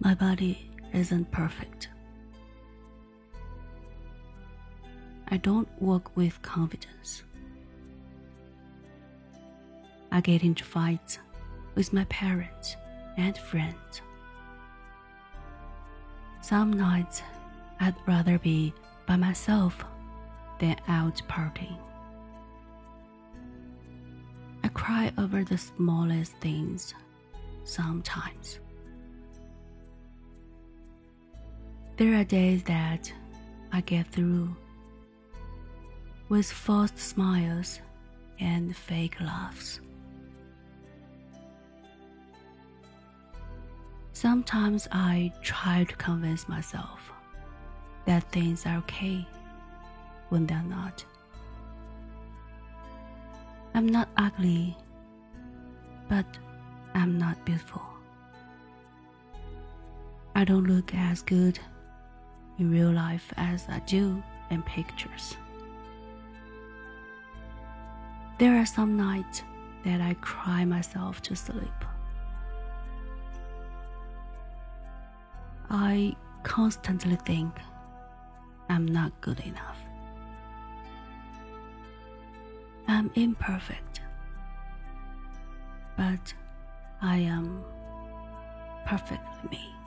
My body isn't perfect. I don't walk with confidence. I get into fights with my parents and friends. Some nights I'd rather be by myself than out partying. I cry over the smallest things sometimes. There are days that I get through with forced smiles and fake laughs. Sometimes I try to convince myself that things are okay when they're not. I'm not ugly, but I'm not beautiful. I don't look as good in real life as I do in pictures. There are some nights that I cry myself to sleep. I constantly think I'm not good enough. I'm imperfect, but I am perfect me.